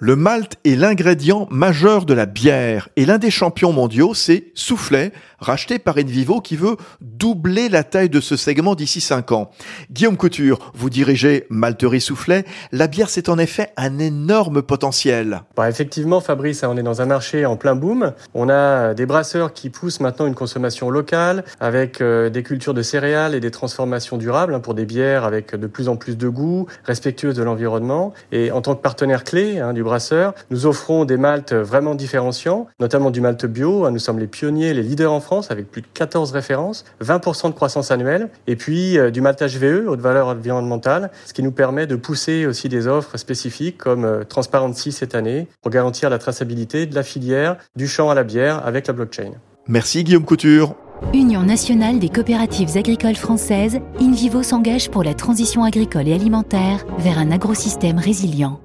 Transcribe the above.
Le malt est l'ingrédient majeur de la bière et l'un des champions mondiaux, c'est Soufflet, racheté par Envivo qui veut doubler la taille de ce segment d'ici 5 ans. Guillaume Couture, vous dirigez Malterie Soufflet. La bière, c'est en effet un énorme potentiel. Bah effectivement, Fabrice, on est dans un marché en plein boom. On a des brasseurs qui poussent maintenant une consommation locale avec euh, des cultures de céréales et des transformations durables hein, pour des bières avec de plus en plus de goût, respectueuses de l'environnement. Et en tant que partenaire clé hein, brasseur, nous offrons des maltes vraiment différenciants, notamment du malt bio. Nous sommes les pionniers, les leaders en France avec plus de 14 références, 20% de croissance annuelle, et puis euh, du maltage VE, haute valeur environnementale, ce qui nous permet de pousser aussi des offres spécifiques comme euh, Transparency cette année pour garantir la traçabilité de la filière du champ à la bière avec la blockchain. Merci Guillaume Couture. Union nationale des coopératives agricoles françaises, InVivo s'engage pour la transition agricole et alimentaire vers un agrosystème résilient.